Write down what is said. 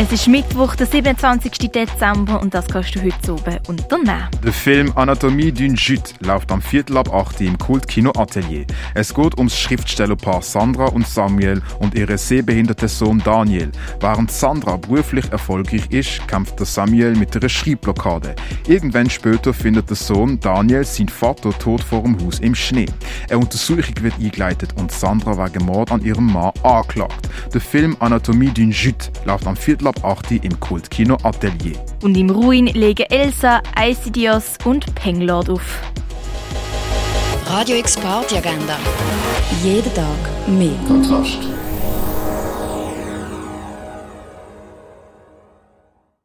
Es ist Mittwoch, der 27. Dezember und das kannst du heute oben unternehmen. Der Film Anatomie d'une Jute läuft am Viertel ab 8 im Kultkino Atelier. Es geht ums Schriftstellerpaar Sandra und Samuel und ihre sehbehinderte Sohn Daniel. Während Sandra beruflich erfolgreich ist, kämpft der Samuel mit einer Schreibblockade. Irgendwann später findet der Sohn Daniel seinen Vater tot vor dem Haus im Schnee. Eine Untersuchung wird eingeleitet und Sandra wegen Mord an ihrem Mann angeklagt. Der Film Anatomie d'une Jute läuft am Viertel ab 8 im Kultkino Atelier. Und im Ruin legen Elsa, ICDOS und Penglord auf. Radio X Party Agenda. Jeden Tag mehr. Kontrast.